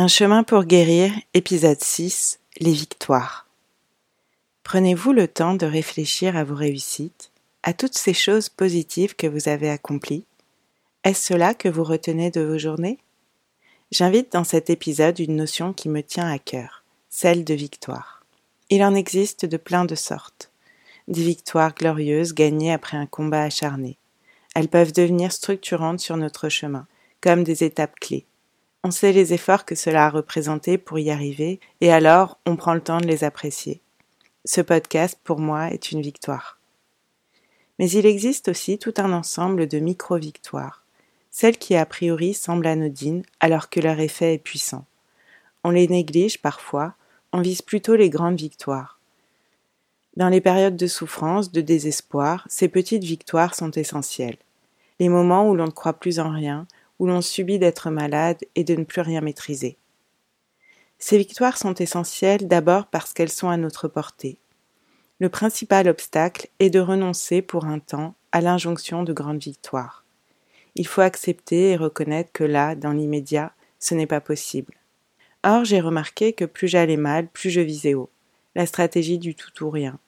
Un chemin pour guérir, épisode 6, les victoires. Prenez-vous le temps de réfléchir à vos réussites, à toutes ces choses positives que vous avez accomplies? Est-ce cela que vous retenez de vos journées? J'invite dans cet épisode une notion qui me tient à cœur, celle de victoire. Il en existe de plein de sortes. Des victoires glorieuses gagnées après un combat acharné. Elles peuvent devenir structurantes sur notre chemin, comme des étapes clés. On sait les efforts que cela a représentés pour y arriver, et alors on prend le temps de les apprécier. Ce podcast, pour moi, est une victoire. Mais il existe aussi tout un ensemble de micro-victoires, celles qui a priori semblent anodines alors que leur effet est puissant. On les néglige parfois, on vise plutôt les grandes victoires. Dans les périodes de souffrance, de désespoir, ces petites victoires sont essentielles. Les moments où l'on ne croit plus en rien, où l'on subit d'être malade et de ne plus rien maîtriser. Ces victoires sont essentielles d'abord parce qu'elles sont à notre portée. Le principal obstacle est de renoncer pour un temps à l'injonction de grandes victoires il faut accepter et reconnaître que là, dans l'immédiat, ce n'est pas possible. Or, j'ai remarqué que plus j'allais mal, plus je visais haut. La stratégie du tout ou rien.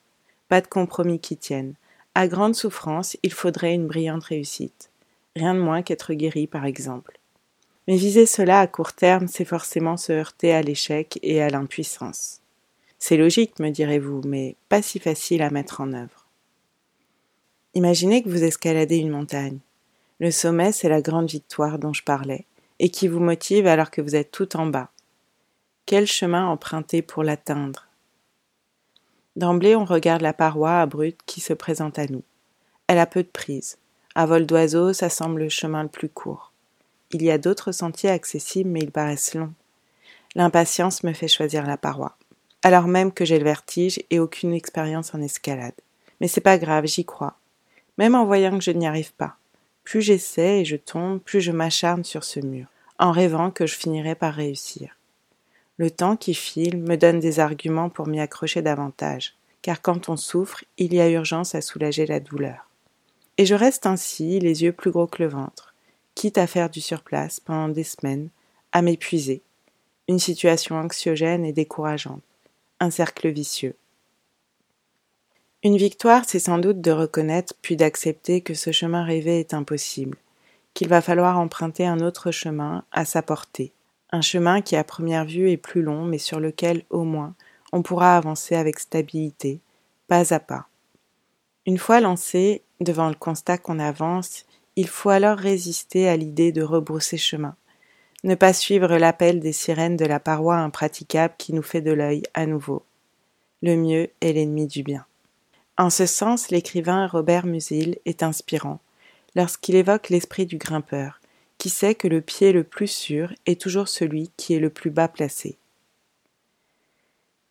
Pas de compromis qui tienne. À grande souffrance, il faudrait une brillante réussite. Rien de moins qu'être guéri, par exemple. Mais viser cela à court terme, c'est forcément se heurter à l'échec et à l'impuissance. C'est logique, me direz-vous, mais pas si facile à mettre en œuvre. Imaginez que vous escaladez une montagne. Le sommet, c'est la grande victoire dont je parlais, et qui vous motive alors que vous êtes tout en bas. Quel chemin emprunter pour l'atteindre? D'emblée, on regarde la paroi abrupte qui se présente à nous. Elle a peu de prise. À vol d'oiseau, ça semble le chemin le plus court. Il y a d'autres sentiers accessibles, mais ils paraissent longs. L'impatience me fait choisir la paroi, alors même que j'ai le vertige et aucune expérience en escalade. Mais c'est pas grave, j'y crois. Même en voyant que je n'y arrive pas. Plus j'essaie et je tombe, plus je m'acharne sur ce mur, en rêvant que je finirai par réussir. Le temps qui file me donne des arguments pour m'y accrocher davantage, car quand on souffre, il y a urgence à soulager la douleur. Et je reste ainsi, les yeux plus gros que le ventre, quitte à faire du surplace pendant des semaines, à m'épuiser. Une situation anxiogène et décourageante, un cercle vicieux. Une victoire, c'est sans doute de reconnaître puis d'accepter que ce chemin rêvé est impossible, qu'il va falloir emprunter un autre chemin à sa portée, un chemin qui à première vue est plus long mais sur lequel au moins on pourra avancer avec stabilité, pas à pas. Une fois lancé devant le constat qu'on avance, il faut alors résister à l'idée de rebrousser chemin, ne pas suivre l'appel des sirènes de la paroi impraticable qui nous fait de l'œil à nouveau. Le mieux est l'ennemi du bien. En ce sens, l'écrivain Robert Musil est inspirant lorsqu'il évoque l'esprit du grimpeur, qui sait que le pied le plus sûr est toujours celui qui est le plus bas placé.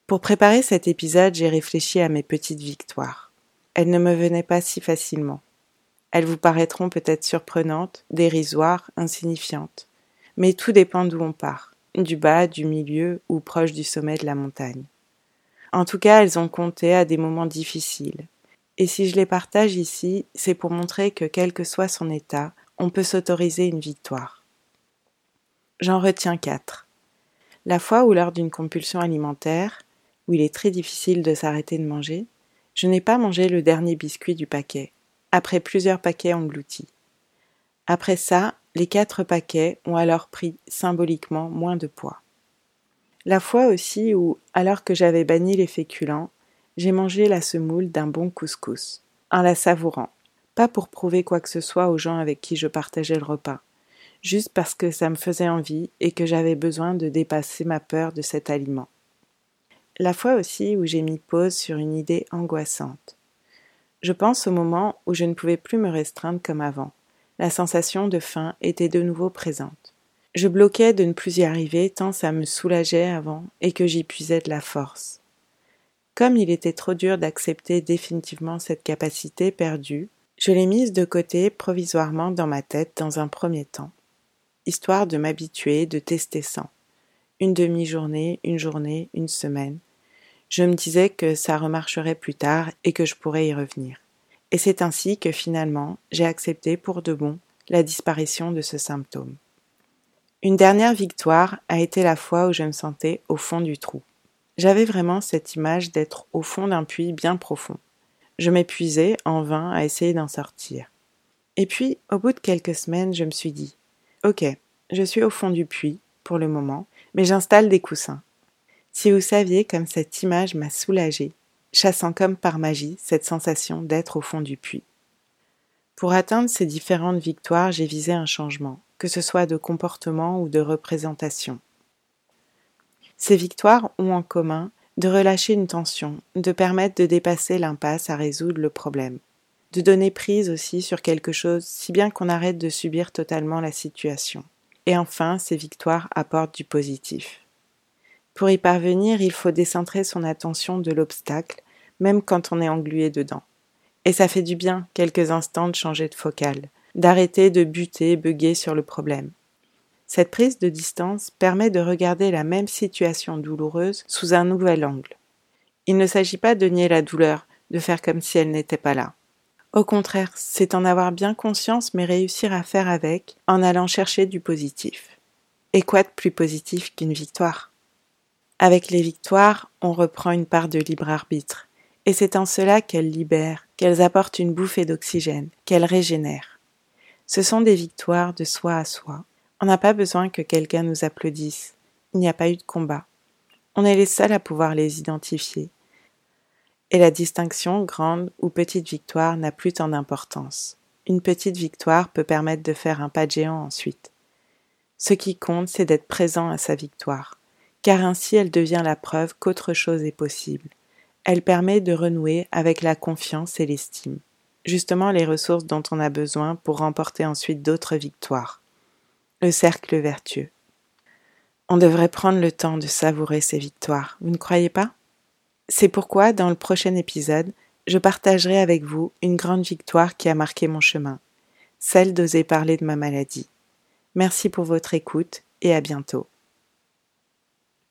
Pour préparer cet épisode, j'ai réfléchi à mes petites victoires. Elles ne me venaient pas si facilement. Elles vous paraîtront peut-être surprenantes, dérisoires, insignifiantes. Mais tout dépend d'où on part, du bas, du milieu ou proche du sommet de la montagne. En tout cas, elles ont compté à des moments difficiles. Et si je les partage ici, c'est pour montrer que quel que soit son état, on peut s'autoriser une victoire. J'en retiens quatre. La fois où lors d'une compulsion alimentaire, où il est très difficile de s'arrêter de manger, je n'ai pas mangé le dernier biscuit du paquet, après plusieurs paquets engloutis. Après ça, les quatre paquets ont alors pris symboliquement moins de poids. La fois aussi où, alors que j'avais banni les féculents, j'ai mangé la semoule d'un bon couscous, en la savourant, pas pour prouver quoi que ce soit aux gens avec qui je partageais le repas, juste parce que ça me faisait envie et que j'avais besoin de dépasser ma peur de cet aliment. La fois aussi où j'ai mis pause sur une idée angoissante. Je pense au moment où je ne pouvais plus me restreindre comme avant. La sensation de faim était de nouveau présente. Je bloquais de ne plus y arriver tant ça me soulageait avant et que j'y puisais de la force. Comme il était trop dur d'accepter définitivement cette capacité perdue, je l'ai mise de côté provisoirement dans ma tête dans un premier temps, histoire de m'habituer, de tester sans. Une demi-journée, une journée, une semaine. Je me disais que ça remarcherait plus tard et que je pourrais y revenir. Et c'est ainsi que finalement j'ai accepté pour de bon la disparition de ce symptôme. Une dernière victoire a été la fois où je me sentais au fond du trou. J'avais vraiment cette image d'être au fond d'un puits bien profond. Je m'épuisais en vain à essayer d'en sortir. Et puis, au bout de quelques semaines, je me suis dit Ok, je suis au fond du puits, pour le moment, mais j'installe des coussins. Si vous saviez comme cette image m'a soulagée, chassant comme par magie cette sensation d'être au fond du puits. Pour atteindre ces différentes victoires, j'ai visé un changement, que ce soit de comportement ou de représentation. Ces victoires ont en commun de relâcher une tension, de permettre de dépasser l'impasse à résoudre le problème de donner prise aussi sur quelque chose, si bien qu'on arrête de subir totalement la situation. Et enfin, ces victoires apportent du positif. Pour y parvenir, il faut décentrer son attention de l'obstacle, même quand on est englué dedans. Et ça fait du bien, quelques instants, de changer de focale, d'arrêter de buter, bugger sur le problème. Cette prise de distance permet de regarder la même situation douloureuse sous un nouvel angle. Il ne s'agit pas de nier la douleur, de faire comme si elle n'était pas là. Au contraire, c'est en avoir bien conscience mais réussir à faire avec en allant chercher du positif. Et quoi de plus positif qu'une victoire? Avec les victoires, on reprend une part de libre arbitre, et c'est en cela qu'elles libèrent, qu'elles apportent une bouffée d'oxygène, qu'elles régénèrent. Ce sont des victoires de soi à soi. On n'a pas besoin que quelqu'un nous applaudisse. Il n'y a pas eu de combat. On est les seuls à pouvoir les identifier, et la distinction grande ou petite victoire n'a plus tant d'importance. Une petite victoire peut permettre de faire un pas de géant ensuite. Ce qui compte, c'est d'être présent à sa victoire, car ainsi elle devient la preuve qu'autre chose est possible. Elle permet de renouer avec la confiance et l'estime, justement les ressources dont on a besoin pour remporter ensuite d'autres victoires. Le cercle vertueux. On devrait prendre le temps de savourer ces victoires, vous ne croyez pas? C'est pourquoi, dans le prochain épisode, je partagerai avec vous une grande victoire qui a marqué mon chemin, celle d'oser parler de ma maladie. Merci pour votre écoute et à bientôt.